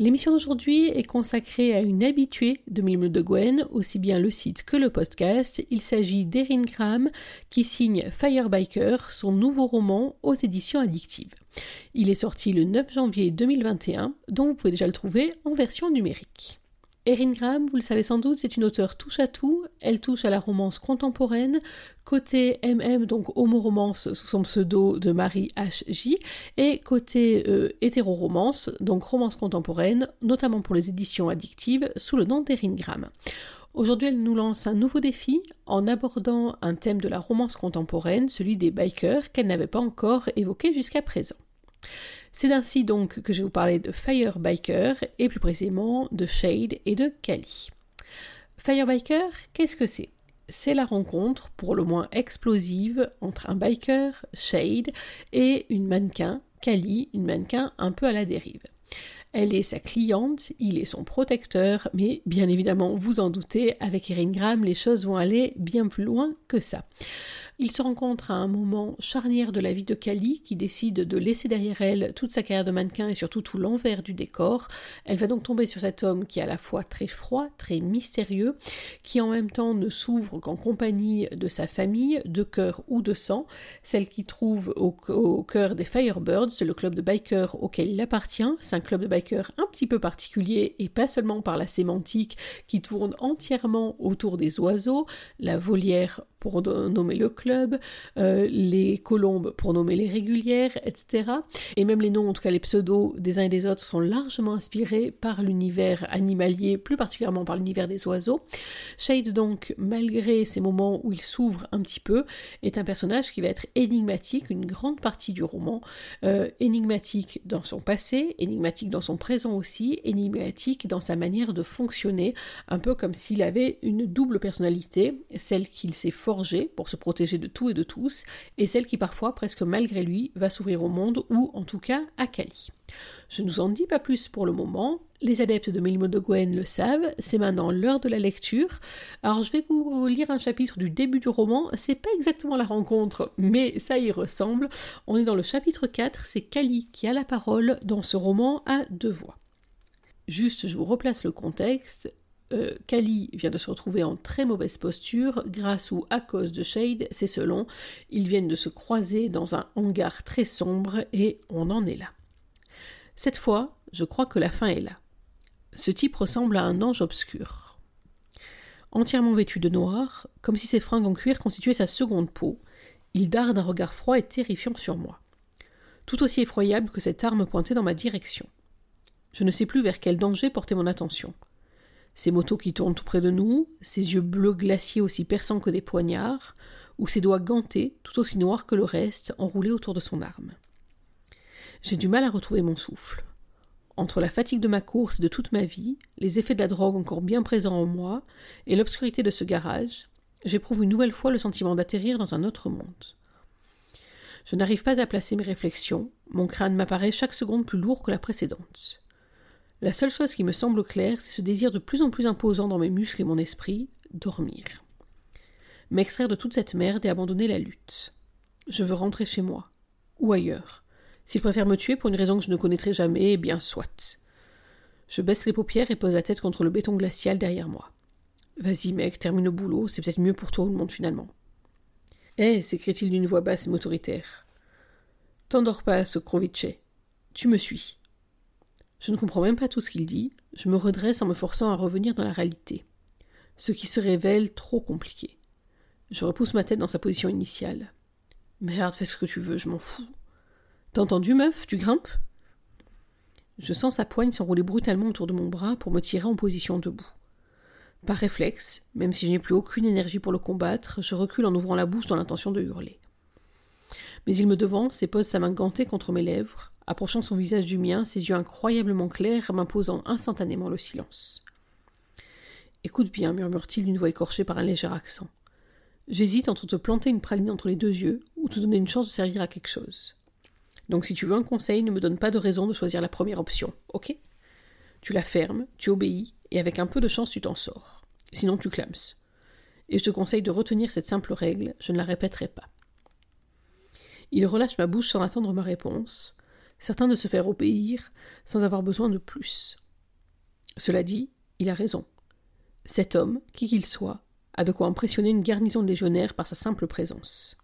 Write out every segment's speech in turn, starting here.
L'émission d'aujourd'hui est consacrée à une habituée de Mille de Gwen, aussi bien le site que le podcast. Il s'agit d'Erin Graham qui signe Firebiker, son nouveau roman aux éditions addictives. Il est sorti le 9 janvier 2021, donc vous pouvez déjà le trouver en version numérique. Erin Graham, vous le savez sans doute, c'est une auteure touche à tout. Elle touche à la romance contemporaine, côté MM, donc homo-romance sous son pseudo de Marie H.J., et côté euh, hétéro-romance, donc romance contemporaine, notamment pour les éditions addictives, sous le nom d'Erin Graham. Aujourd'hui, elle nous lance un nouveau défi en abordant un thème de la romance contemporaine, celui des bikers, qu'elle n'avait pas encore évoqué jusqu'à présent. C'est ainsi donc que je vais vous parler de Firebiker et plus précisément de Shade et de Kali. Firebiker, qu'est-ce que c'est? C'est la rencontre, pour le moins explosive, entre un biker, Shade, et une mannequin, Kali, une mannequin un peu à la dérive. Elle est sa cliente, il est son protecteur, mais bien évidemment, vous en doutez, avec Erin Graham, les choses vont aller bien plus loin que ça. Ils se rencontrent à un moment charnière de la vie de Kali, qui décide de laisser derrière elle toute sa carrière de mannequin et surtout tout l'envers du décor. Elle va donc tomber sur cet homme qui est à la fois très froid, très mystérieux, qui en même temps ne s'ouvre qu'en compagnie de sa famille, de cœur ou de sang, celle qui trouve au, au cœur des Firebirds, le club de bikers auquel il appartient. C'est un club de bikers un petit peu particulier et pas seulement par la sémantique qui tourne entièrement autour des oiseaux, la volière pour nommer le club, euh, les colombes pour nommer les régulières, etc. Et même les noms, en tout cas les pseudos des uns et des autres, sont largement inspirés par l'univers animalier, plus particulièrement par l'univers des oiseaux. Shade, donc, malgré ces moments où il s'ouvre un petit peu, est un personnage qui va être énigmatique une grande partie du roman, euh, énigmatique dans son passé, énigmatique dans son présent aussi, énigmatique dans sa manière de fonctionner, un peu comme s'il avait une double personnalité, celle qu'il s'est pour se protéger de tout et de tous, et celle qui parfois, presque malgré lui, va s'ouvrir au monde, ou en tout cas à Kali. Je ne vous en dis pas plus pour le moment, les adeptes de Milmo de Gwen le savent, c'est maintenant l'heure de la lecture. Alors je vais vous lire un chapitre du début du roman, c'est pas exactement la rencontre, mais ça y ressemble. On est dans le chapitre 4, c'est Kali qui a la parole dans ce roman à deux voix. Juste, je vous replace le contexte. Euh, Kali vient de se retrouver en très mauvaise posture, grâce ou à cause de Shade, c'est selon. Ils viennent de se croiser dans un hangar très sombre et on en est là. Cette fois, je crois que la fin est là. Ce type ressemble à un ange obscur. Entièrement vêtu de noir, comme si ses fringues en cuir constituaient sa seconde peau, il darde un regard froid et terrifiant sur moi. Tout aussi effroyable que cette arme pointée dans ma direction. Je ne sais plus vers quel danger porter mon attention ses motos qui tournent tout près de nous, ses yeux bleus glaciers aussi perçants que des poignards, ou ses doigts gantés, tout aussi noirs que le reste, enroulés autour de son arme. J'ai du mal à retrouver mon souffle. Entre la fatigue de ma course et de toute ma vie, les effets de la drogue encore bien présents en moi, et l'obscurité de ce garage, j'éprouve une nouvelle fois le sentiment d'atterrir dans un autre monde. Je n'arrive pas à placer mes réflexions, mon crâne m'apparaît chaque seconde plus lourd que la précédente. La seule chose qui me semble claire, c'est ce désir de plus en plus imposant dans mes muscles et mon esprit, dormir. M'extraire de toute cette merde et abandonner la lutte. Je veux rentrer chez moi. Ou ailleurs. S'il préfère me tuer pour une raison que je ne connaîtrai jamais, eh bien soit. Je baisse les paupières et pose la tête contre le béton glacial derrière moi. Vas-y, mec, termine le boulot, c'est peut-être mieux pour toi ou le monde finalement. Eh, s'écrie-t-il d'une voix basse et autoritaire. T'endors pas, Sokrovice. Tu me suis. Je ne comprends même pas tout ce qu'il dit, je me redresse en me forçant à revenir dans la réalité. Ce qui se révèle trop compliqué. Je repousse ma tête dans sa position initiale. Merde, fais ce que tu veux, je m'en fous. T'as entendu, meuf? Tu grimpes? Je sens sa poigne s'enrouler brutalement autour de mon bras pour me tirer en position debout. Par réflexe, même si je n'ai plus aucune énergie pour le combattre, je recule en ouvrant la bouche dans l'intention de hurler. Mais il me devance et pose sa main gantée contre mes lèvres, approchant son visage du mien, ses yeux incroyablement clairs m'imposant instantanément le silence. Écoute bien, murmure-t-il d'une voix écorchée par un léger accent. J'hésite entre te planter une praline entre les deux yeux ou te donner une chance de servir à quelque chose. Donc si tu veux un conseil, ne me donne pas de raison de choisir la première option, ok? Tu la fermes, tu obéis, et avec un peu de chance tu t'en sors. Sinon tu clames. Et je te conseille de retenir cette simple règle, je ne la répéterai pas. Il relâche ma bouche sans attendre ma réponse, certain de se faire obéir sans avoir besoin de plus. Cela dit, il a raison. Cet homme, qui qu'il soit, a de quoi impressionner une garnison de légionnaires par sa simple présence.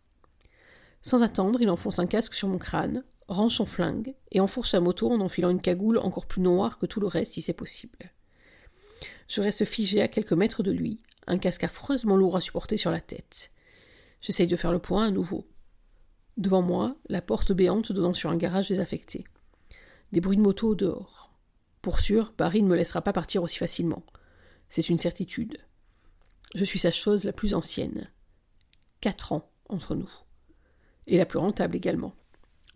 Sans attendre, il enfonce un casque sur mon crâne, range son flingue et enfourche sa moto en enfilant une cagoule encore plus noire que tout le reste si c'est possible. Je reste figé à quelques mètres de lui, un casque affreusement lourd à supporter sur la tête. J'essaye de faire le point à nouveau. Devant moi, la porte béante donnant sur un garage désaffecté. Des bruits de moto au dehors. Pour sûr, Barry ne me laissera pas partir aussi facilement. C'est une certitude. Je suis sa chose la plus ancienne. Quatre ans entre nous. Et la plus rentable également.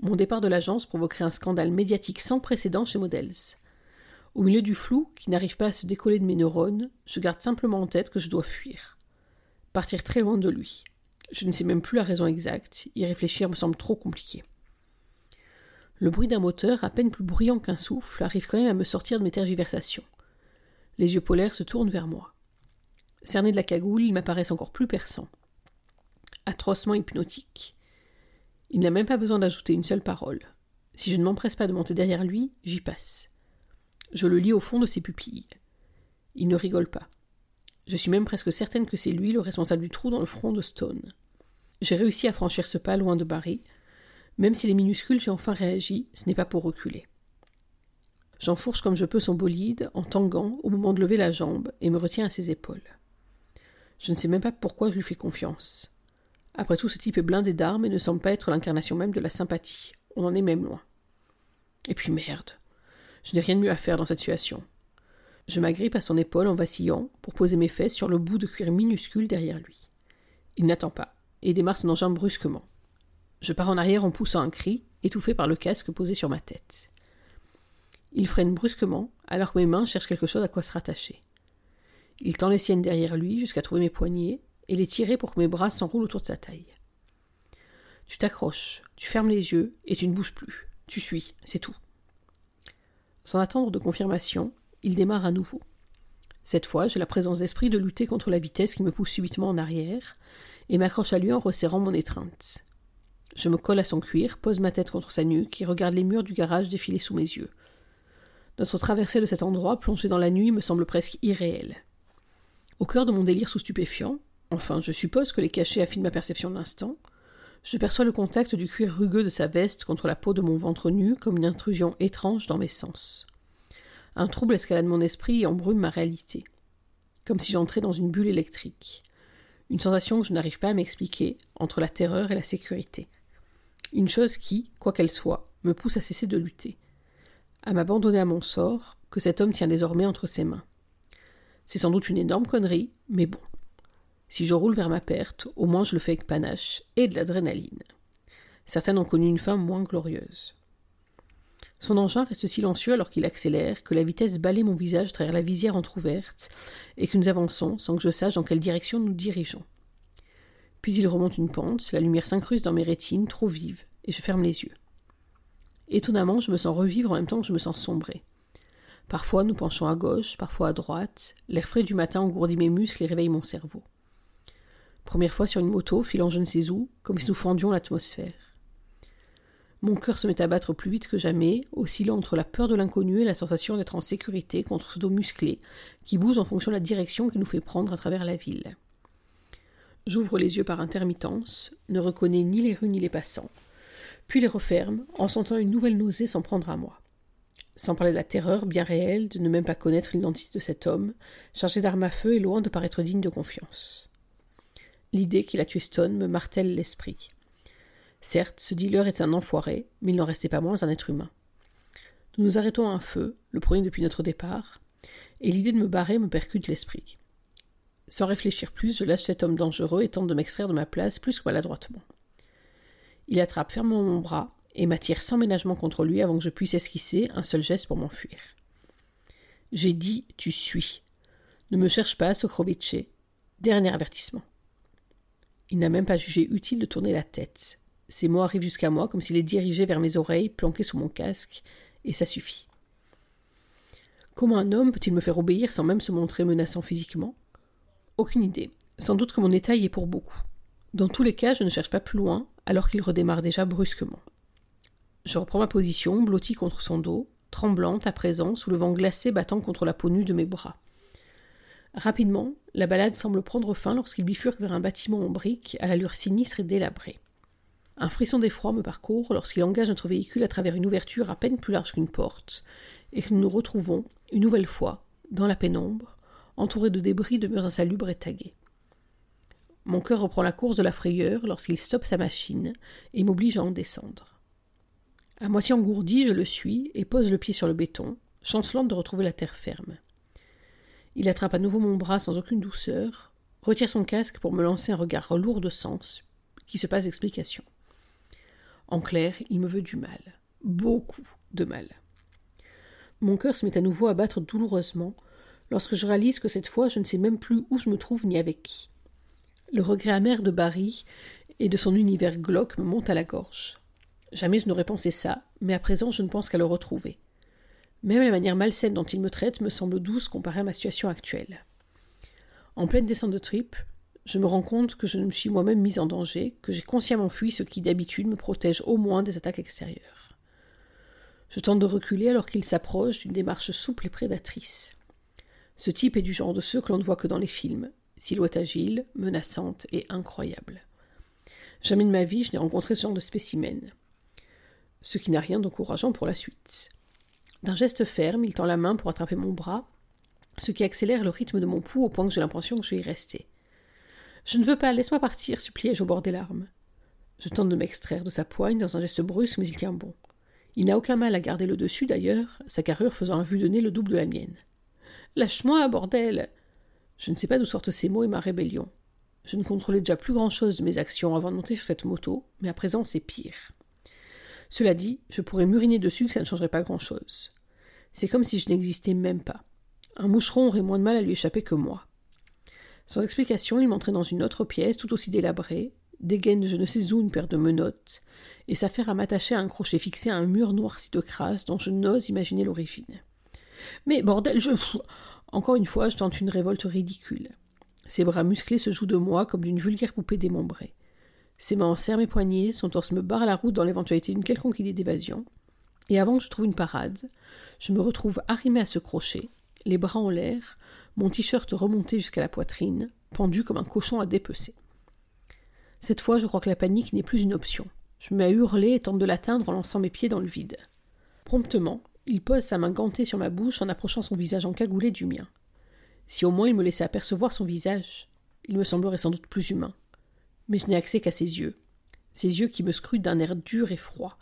Mon départ de l'agence provoquerait un scandale médiatique sans précédent chez Models. Au milieu du flou, qui n'arrive pas à se décoller de mes neurones, je garde simplement en tête que je dois fuir. Partir très loin de lui. Je ne sais même plus la raison exacte, y réfléchir me semble trop compliqué. Le bruit d'un moteur, à peine plus bruyant qu'un souffle, arrive quand même à me sortir de mes tergiversations. Les yeux polaires se tournent vers moi. Cernés de la cagoule, ils m'apparaissent encore plus perçants. Atrocement hypnotiques. Il n'a même pas besoin d'ajouter une seule parole. Si je ne m'empresse pas de monter derrière lui, j'y passe. Je le lis au fond de ses pupilles. Il ne rigole pas. Je suis même presque certaine que c'est lui le responsable du trou dans le front de Stone. J'ai réussi à franchir ce pas loin de Barry. Même si les minuscules j'ai enfin réagi, ce n'est pas pour reculer. J'enfourche comme je peux son bolide, en tanguant, au moment de lever la jambe, et me retiens à ses épaules. Je ne sais même pas pourquoi je lui fais confiance. Après tout, ce type est blindé d'armes et ne semble pas être l'incarnation même de la sympathie. On en est même loin. Et puis merde. Je n'ai rien de mieux à faire dans cette situation. Je m'agrippe à son épaule en vacillant pour poser mes fesses sur le bout de cuir minuscule derrière lui. Il n'attend pas et démarre son engin brusquement. Je pars en arrière en poussant un cri, étouffé par le casque posé sur ma tête. Il freine brusquement, alors que mes mains cherchent quelque chose à quoi se rattacher. Il tend les siennes derrière lui jusqu'à trouver mes poignets et les tirer pour que mes bras s'enroulent autour de sa taille. Tu t'accroches, tu fermes les yeux et tu ne bouges plus. Tu suis, c'est tout. Sans attendre de confirmation, il démarre à nouveau. Cette fois, j'ai la présence d'esprit de lutter contre la vitesse qui me pousse subitement en arrière, et m'accroche à lui en resserrant mon étreinte. Je me colle à son cuir, pose ma tête contre sa nuque et regarde les murs du garage défiler sous mes yeux. Notre traversée de cet endroit, plongé dans la nuit, me semble presque irréelle. Au cœur de mon délire sous stupéfiant, enfin je suppose que les cachets affinent ma perception de l'instant, je perçois le contact du cuir rugueux de sa veste contre la peau de mon ventre nu comme une intrusion étrange dans mes sens. Un trouble escalade mon esprit et embrume ma réalité. Comme si j'entrais dans une bulle électrique. Une sensation que je n'arrive pas à m'expliquer entre la terreur et la sécurité. Une chose qui, quoi qu'elle soit, me pousse à cesser de lutter. À m'abandonner à mon sort, que cet homme tient désormais entre ses mains. C'est sans doute une énorme connerie, mais bon. Si je roule vers ma perte, au moins je le fais avec panache et de l'adrénaline. Certaines ont connu une fin moins glorieuse. Son engin reste silencieux alors qu'il accélère, que la vitesse balaye mon visage travers la visière entr'ouverte, et que nous avançons sans que je sache dans quelle direction nous dirigeons. Puis il remonte une pente, la lumière s'incruste dans mes rétines, trop vive, et je ferme les yeux. Étonnamment, je me sens revivre en même temps que je me sens sombrer. Parfois nous penchons à gauche, parfois à droite, l'air frais du matin engourdit mes muscles et réveille mon cerveau. Première fois sur une moto, filant je ne sais où, comme si nous fendions l'atmosphère. Mon cœur se met à battre plus vite que jamais, oscillant entre la peur de l'inconnu et la sensation d'être en sécurité contre ce dos musclé qui bouge en fonction de la direction qu'il nous fait prendre à travers la ville. J'ouvre les yeux par intermittence, ne reconnais ni les rues ni les passants, puis les referme en sentant une nouvelle nausée s'en prendre à moi. Sans parler de la terreur bien réelle de ne même pas connaître l'identité de cet homme, chargé d'armes à feu et loin de paraître digne de confiance. L'idée qu'il a tué Stone me martèle l'esprit. Certes, ce dealer est un enfoiré, mais il n'en restait pas moins un être humain. Nous nous arrêtons à un feu, le premier depuis notre départ, et l'idée de me barrer me percute l'esprit. Sans réfléchir plus, je lâche cet homme dangereux et tente de m'extraire de ma place plus que maladroitement. Il attrape fermement mon bras et m'attire sans ménagement contre lui avant que je puisse esquisser un seul geste pour m'enfuir. J'ai dit tu suis. Ne me cherche pas, Sokrovice. Dernier avertissement. Il n'a même pas jugé utile de tourner la tête. Ces mots arrivent jusqu'à moi comme s'ils les dirigeaient vers mes oreilles, planquées sous mon casque, et ça suffit. Comment un homme peut-il me faire obéir sans même se montrer menaçant physiquement? Aucune idée. Sans doute que mon état y est pour beaucoup. Dans tous les cas, je ne cherche pas plus loin, alors qu'il redémarre déjà brusquement. Je reprends ma position, blottie contre son dos, tremblante à présent, sous le vent glacé battant contre la peau nue de mes bras. Rapidement, la balade semble prendre fin lorsqu'il bifurque vers un bâtiment en briques à l'allure sinistre et délabrée. Un frisson d'effroi me parcourt lorsqu'il engage notre véhicule à travers une ouverture à peine plus large qu'une porte, et que nous nous retrouvons, une nouvelle fois, dans la pénombre, entourés de débris de murs insalubres et tagués. Mon cœur reprend la course de la frayeur lorsqu'il stoppe sa machine et m'oblige à en descendre. À moitié engourdi, je le suis et pose le pied sur le béton, chancelante de retrouver la terre ferme. Il attrape à nouveau mon bras sans aucune douceur, retire son casque pour me lancer un regard lourd de sens, qui se passe d'explication. En clair, il me veut du mal. Beaucoup de mal. Mon cœur se met à nouveau à battre douloureusement lorsque je réalise que cette fois je ne sais même plus où je me trouve ni avec qui. Le regret amer de Barry et de son univers glauque me monte à la gorge. Jamais je n'aurais pensé ça, mais à présent je ne pense qu'à le retrouver. Même la manière malsaine dont il me traite me semble douce comparée à ma situation actuelle. En pleine descente de trip, je me rends compte que je me suis moi-même mise en danger, que j'ai consciemment fui ce qui d'habitude me protège au moins des attaques extérieures. Je tente de reculer alors qu'il s'approche d'une démarche souple et prédatrice. Ce type est du genre de ceux que l'on ne voit que dans les films, silhouette agile, menaçante et incroyable. Jamais de ma vie je n'ai rencontré ce genre de spécimen. Ce qui n'a rien d'encourageant pour la suite. D'un geste ferme, il tend la main pour attraper mon bras, ce qui accélère le rythme de mon pouls au point que j'ai l'impression que je vais y rester. Je ne veux pas, laisse-moi partir, suppliai-je au bord des larmes. Je tente de m'extraire de sa poigne dans un geste brusque, mais il tient bon. Il n'a aucun mal à garder le dessus d'ailleurs, sa carrure faisant un vue de nez le double de la mienne. Lâche-moi, bordel Je ne sais pas d'où sortent ces mots et ma rébellion. Je ne contrôlais déjà plus grand-chose de mes actions avant de monter sur cette moto, mais à présent c'est pire. Cela dit, je pourrais m'uriner dessus ça ne changerait pas grand-chose. C'est comme si je n'existais même pas. Un moucheron aurait moins de mal à lui échapper que moi. Sans explication, il m'entrait dans une autre pièce, tout aussi délabrée, dégaine je ne sais où une paire de menottes, et s'affaire à m'attacher à un crochet fixé à un mur noirci de crasse dont je n'ose imaginer l'origine. Mais bordel, je. Encore une fois, je tente une révolte ridicule. Ses bras musclés se jouent de moi comme d'une vulgaire poupée démembrée. Ses mains serrent mes poignets, son torse me barre la route dans l'éventualité d'une quelconque idée d'évasion. Et avant que je trouve une parade, je me retrouve arrimé à ce crochet, les bras en l'air, mon t-shirt remonté jusqu'à la poitrine, pendu comme un cochon à dépecer. Cette fois, je crois que la panique n'est plus une option. Je me mets à hurler et tente de l'atteindre en lançant mes pieds dans le vide. Promptement, il pose sa main gantée sur ma bouche en approchant son visage encagoulé du mien. Si au moins il me laissait apercevoir son visage, il me semblerait sans doute plus humain. Mais je n'ai accès qu'à ses yeux, ses yeux qui me scrutent d'un air dur et froid.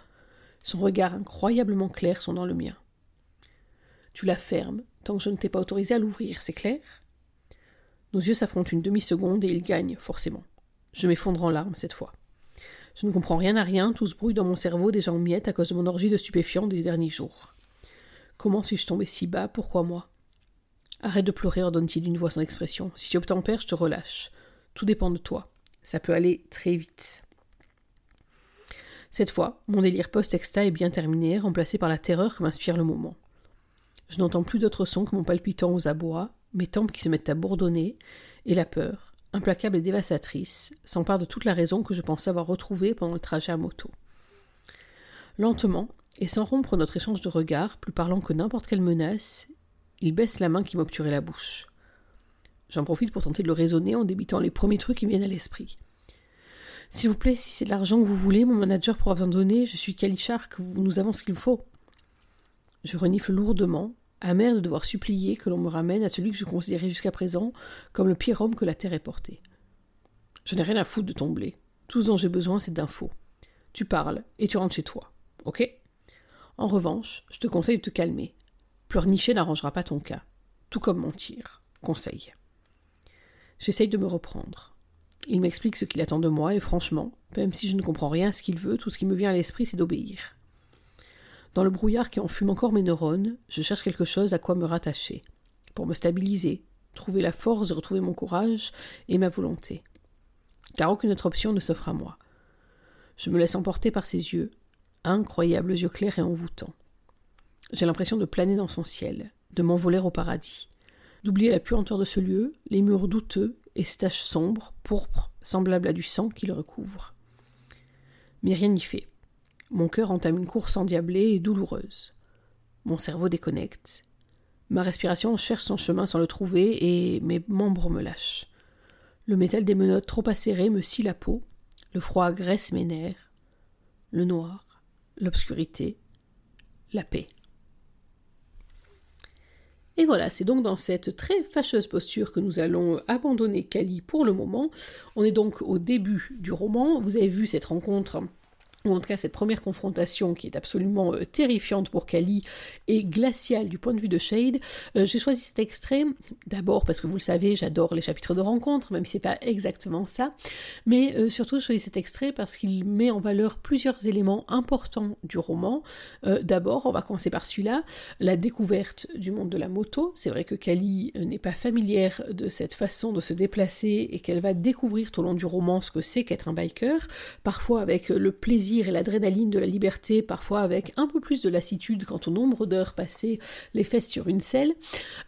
Son regard incroyablement clair sont dans le mien. Tu la fermes, tant que je ne t'ai pas autorisé à l'ouvrir, c'est clair? Nos yeux s'affrontent une demi-seconde et ils gagnent, forcément. Je m'effondre en larmes cette fois. Je ne comprends rien à rien, tout se brouille dans mon cerveau déjà en miettes à cause de mon orgie de stupéfiants des derniers jours. Comment suis-je tombé si bas? Pourquoi moi? Arrête de pleurer, ordonne-t-il d'une voix sans expression. Si tu obtempères, je te relâche. Tout dépend de toi. Ça peut aller très vite. Cette fois, mon délire post-exta est bien terminé, remplacé par la terreur que m'inspire le moment. Je n'entends plus d'autres sons que mon palpitant aux abois, mes tempes qui se mettent à bourdonner, et la peur, implacable et dévastatrice, s'empare de toute la raison que je pensais avoir retrouvée pendant le trajet à moto. Lentement, et sans rompre notre échange de regards, plus parlant que n'importe quelle menace, il baisse la main qui m'obturait la bouche. J'en profite pour tenter de le raisonner en débitant les premiers trucs qui me viennent à l'esprit. S'il vous plaît, si c'est de l'argent que vous voulez, mon manager pourra vous en donner, je suis Kalishark, nous avons ce qu'il faut. Je renifle lourdement, amer de devoir supplier que l'on me ramène à celui que je considérais jusqu'à présent comme le pire homme que la terre ait porté. Je n'ai rien à foutre de ton blé. Tout ce dont j'ai besoin, c'est d'infos. Tu parles et tu rentres chez toi. Ok? En revanche, je te conseille de te calmer. Pleurnicher n'arrangera pas ton cas. Tout comme mentir. Conseil. J'essaye de me reprendre. Il m'explique ce qu'il attend de moi, et franchement, même si je ne comprends rien à ce qu'il veut, tout ce qui me vient à l'esprit, c'est d'obéir. Dans le brouillard qui enfume encore mes neurones, je cherche quelque chose à quoi me rattacher, pour me stabiliser, trouver la force de retrouver mon courage et ma volonté. Car aucune autre option ne s'offre à moi. Je me laisse emporter par ses yeux, incroyables yeux clairs et envoûtants. J'ai l'impression de planer dans son ciel, de m'envoler au paradis, d'oublier la puanteur de ce lieu, les murs douteux et ces taches sombres, pourpres, semblables à du sang qui le recouvre. Mais rien n'y fait. Mon cœur entame une course endiablée et douloureuse. Mon cerveau déconnecte. Ma respiration cherche son chemin sans le trouver et mes membres me lâchent. Le métal des menottes trop acérées me scie la peau. Le froid agresse mes nerfs. Le noir, l'obscurité, la paix. Et voilà, c'est donc dans cette très fâcheuse posture que nous allons abandonner Kali pour le moment. On est donc au début du roman. Vous avez vu cette rencontre ou en tout cas cette première confrontation qui est absolument euh, terrifiante pour Kali et glaciale du point de vue de Shade, euh, j'ai choisi cet extrait d'abord parce que vous le savez, j'adore les chapitres de rencontre, même si c'est pas exactement ça, mais euh, surtout je choisi cet extrait parce qu'il met en valeur plusieurs éléments importants du roman. d'abord, on va commencer par celui-là, la découverte du monde de la moto. C'est vrai que Kali n'est pas familière de cette façon de se déplacer et qu'elle va découvrir tout au long du roman ce que c'est qu'être un biker, parfois avec le plaisir et l'adrénaline de la liberté, parfois avec un peu plus de lassitude quant au nombre d'heures passées les fesses sur une selle.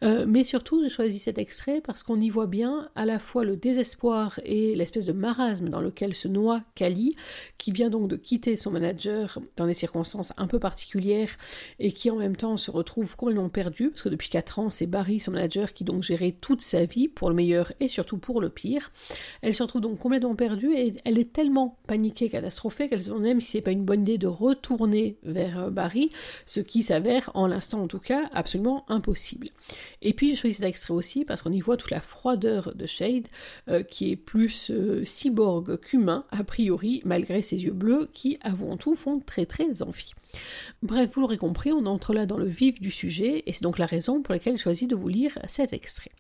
Euh, mais surtout, j'ai choisi cet extrait parce qu'on y voit bien à la fois le désespoir et l'espèce de marasme dans lequel se noie Kali, qui vient donc de quitter son manager dans des circonstances un peu particulières et qui en même temps se retrouve complètement perdu, parce que depuis 4 ans, c'est Barry, son manager, qui donc gérait toute sa vie, pour le meilleur et surtout pour le pire. Elle se retrouve donc complètement perdue et elle est tellement paniquée, catastrophée, qu'elle en si c'est pas une bonne idée de retourner vers euh, Barry, ce qui s'avère, en l'instant en tout cas, absolument impossible. Et puis je choisis cet extrait aussi parce qu'on y voit toute la froideur de Shade, euh, qui est plus euh, cyborg qu'humain, a priori, malgré ses yeux bleus, qui, avant tout, font très très envie. Bref, vous l'aurez compris, on entre là dans le vif du sujet, et c'est donc la raison pour laquelle j'ai choisi de vous lire cet extrait.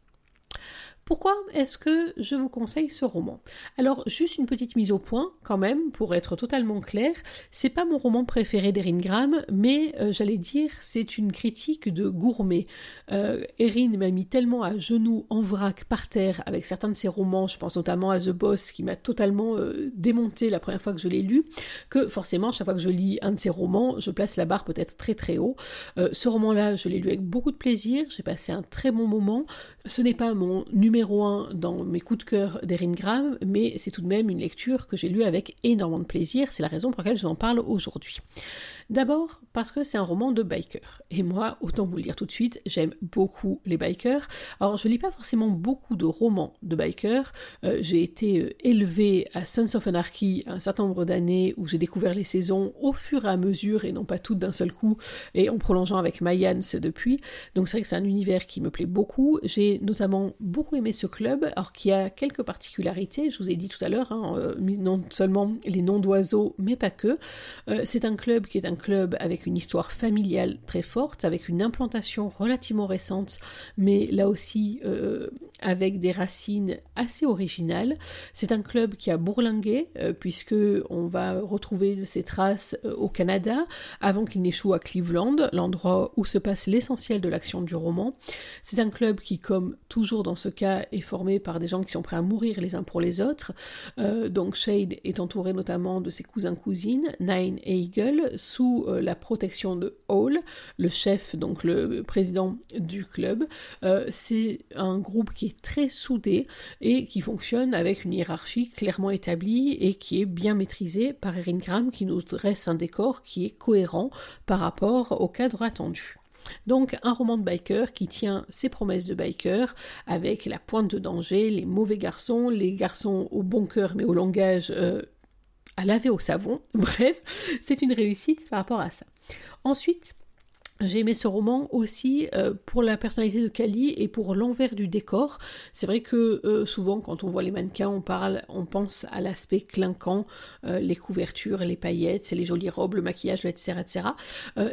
Pourquoi est-ce que je vous conseille ce roman? Alors, juste une petite mise au point, quand même, pour être totalement clair, c'est pas mon roman préféré d'Erin Graham, mais euh, j'allais dire, c'est une critique de gourmet. Euh, Erin m'a mis tellement à genoux, en vrac, par terre, avec certains de ses romans, je pense notamment à The Boss, qui m'a totalement euh, démonté la première fois que je l'ai lu, que forcément, chaque fois que je lis un de ses romans, je place la barre peut-être très très haut. ce roman-là, je l'ai lu avec beaucoup de plaisir, j'ai passé un très bon moment. Ce n'est pas mon numéro dans mes coups de cœur d'Erin Graham, mais c'est tout de même une lecture que j'ai lue avec énormément de plaisir, c'est la raison pour laquelle je vous en parle aujourd'hui. D'abord parce que c'est un roman de biker. Et moi, autant vous le dire tout de suite, j'aime beaucoup les bikers. Alors je lis pas forcément beaucoup de romans de bikers. Euh, j'ai été euh, élevée à Sons of Anarchy un certain nombre d'années où j'ai découvert les saisons au fur et à mesure et non pas toutes d'un seul coup et en prolongeant avec Mayans depuis. Donc c'est vrai que c'est un univers qui me plaît beaucoup. J'ai notamment beaucoup aimé ce club, alors qui a quelques particularités. Je vous ai dit tout à l'heure, hein, euh, non seulement les noms d'oiseaux, mais pas que. c'est un club qui est un club avec une histoire familiale très forte, avec une implantation relativement récente, mais là aussi euh, avec des racines assez originales. C'est un club qui a bourlingué, euh, puisque va retrouver ses traces euh, au Canada, avant qu'il n'échoue à Cleveland, l'endroit où se passe l'essentiel de l'action du roman. C'est un club qui, comme toujours dans ce cas, est formé par des gens qui sont prêts à mourir les uns pour les autres. donc Shade est entouré notamment de ses cousins-cousines, Nine et Eagle, sous euh, la protection de Hall, le chef, donc le président du club. Euh, c'est un groupe qui est très soudé et qui fonctionne avec une hiérarchie clairement établie et qui est bien maîtrisée par Erin Graham qui nous dresse un décor qui est cohérent par rapport au cadre attendu. Donc un roman de biker qui tient ses promesses de biker avec la pointe de danger, les mauvais garçons, les garçons au bon cœur mais au langage euh, à laver au savon. Bref, c'est une réussite par rapport à ça. Ensuite, j'ai aimé ce roman aussi euh, pour la personnalité de Kali et pour l'envers du décor. C'est vrai que euh, souvent quand on voit les mannequins, on parle, on pense à l'aspect clinquant, euh, les couvertures, les paillettes, les jolies robes, le maquillage, etc., etc.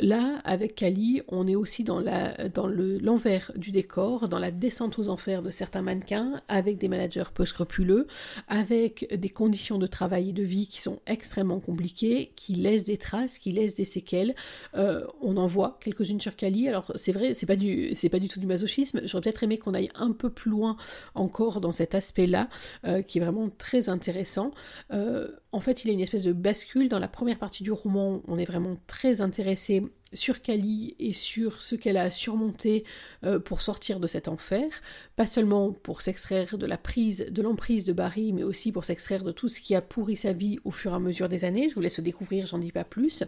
là, avec Kali, on est aussi dans le l'envers du décor, dans la descente aux enfers de certains mannequins, avec des managers peu scrupuleux, avec des conditions de travail et de vie qui sont extrêmement compliquées, qui laissent des traces, qui laissent des séquelles. on en voit quelques-unes sur Kali. Alors c'est vrai, c'est pas du, tout du masochisme. J'aurais peut-être aimé qu'on aille un peu plus loin encore dans cet aspect-là, euh, qui est vraiment très intéressant. Euh, en fait, il y a une espèce de bascule. Dans la première partie du roman, on est vraiment très intéressé sur Kali et sur ce qu'elle a surmonté euh, pour sortir de cet enfer, pas seulement pour s'extraire de la prise, de l'emprise de Barry, mais aussi pour s'extraire de tout ce qui a pourri sa vie au fur et à mesure des années. Je vous laisse découvrir, j'en dis pas plus.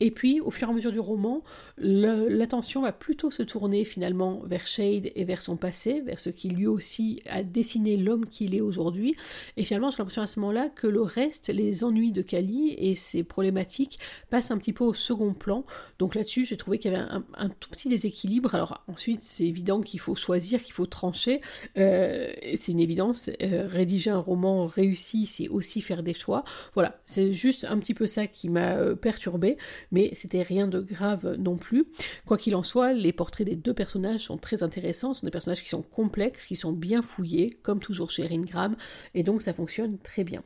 Et puis, au fur et à mesure du roman, l'attention va plutôt se tourner finalement vers Shade et vers son passé, vers ce qui lui aussi a dessiné l'homme qu'il est aujourd'hui. Et finalement, j'ai l'impression à ce moment-là que le reste, les ennuis de Kali et ses problématiques passent un petit peu au second plan. Donc là-dessus, j'ai trouvé qu'il y avait un, tout petit déséquilibre. Alors ensuite, c'est évident qu'il faut choisir, qu'il faut trancher. Euh, c'est une évidence. Euh, rédiger un roman réussi, c'est aussi faire des choix. Voilà, c'est juste un petit peu ça qui m'a euh, perturbé, mais c'était rien de grave non plus. Quoi qu'il en soit, les portraits des deux personnages sont très intéressants. Ce sont des personnages qui sont complexes, qui sont bien fouillés, comme toujours chez Erin Graham, et donc ça fonctionne très bien.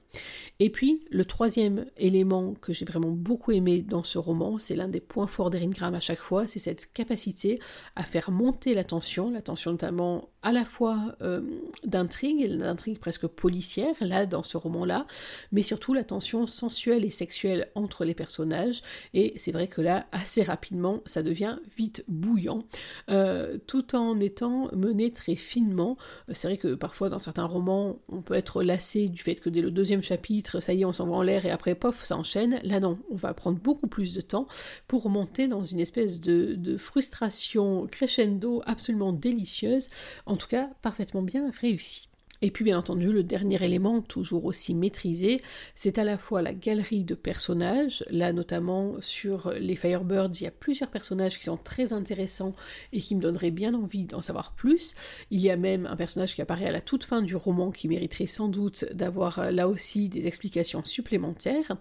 Et puis, le troisième élément que j'ai vraiment beaucoup aimé dans ce roman, c'est l'un des points forts d'Erin Graham à chaque fois, c'est cette capacité à faire monter la tension, la tension notamment à la fois euh, d'intrigue, d'intrigue presque policière, là, dans ce roman-là, mais surtout la tension sensuelle et sexuelle entre les personnages, et c'est vrai que là, assez rapidement, ça devient vite bouillant, euh, tout en étant mené très finement. C'est vrai que parfois, dans certains romans, on peut être lassé du fait que dès le deuxième chapitre, ça y est, on s'en va en l'air, et après, pof, ça enchaîne. Là, non, on va prendre beaucoup plus de temps pour monter dans une espèce de, de frustration crescendo absolument délicieuse en tout cas parfaitement bien réussi. Et puis bien entendu, le dernier élément, toujours aussi maîtrisé, c'est à la fois la galerie de personnages. Là notamment sur les Firebirds, il y a plusieurs personnages qui sont très intéressants et qui me donneraient bien envie d'en savoir plus. Il y a même un personnage qui apparaît à la toute fin du roman qui mériterait sans doute d'avoir euh, là aussi des explications supplémentaires.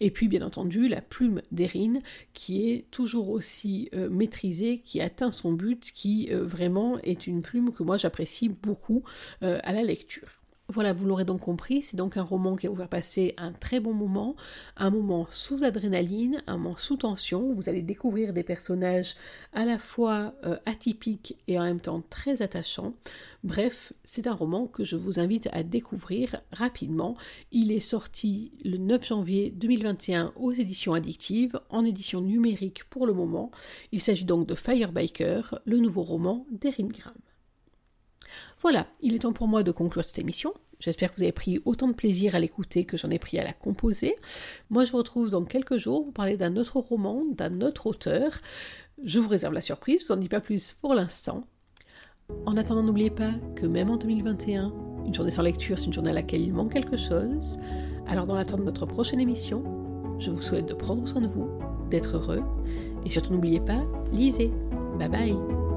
Et puis bien entendu, la plume d'Erin qui est toujours aussi euh, maîtrisée, qui atteint son but, qui euh, vraiment est une plume que moi j'apprécie beaucoup à la Voilà, vous l'aurez donc compris, c'est donc un roman qui va vous faire passer un très bon moment, un moment sous adrénaline, un moment sous tension. Vous allez découvrir des personnages à la fois euh, atypiques et en même temps très attachants. Bref, c'est un roman que je vous invite à découvrir rapidement. Il est sorti le 9 janvier 2021 aux éditions addictives, en édition numérique pour le moment. Il s'agit donc de Firebiker, le nouveau roman d'Erin Graham. Voilà, il est temps pour moi de conclure cette émission. J'espère que vous avez pris autant de plaisir à l'écouter que j'en ai pris à la composer. Moi, je vous retrouve dans quelques jours pour parler d'un autre roman, d'un autre auteur. Je vous réserve la surprise, je vous en dis pas plus pour l'instant. En attendant, n'oubliez pas que même en 2021, une journée sans lecture, c'est une journée à laquelle il manque quelque chose. Alors, dans l'attente de notre prochaine émission, je vous souhaite de prendre soin de vous, d'être heureux, et surtout n'oubliez pas, lisez. Bye bye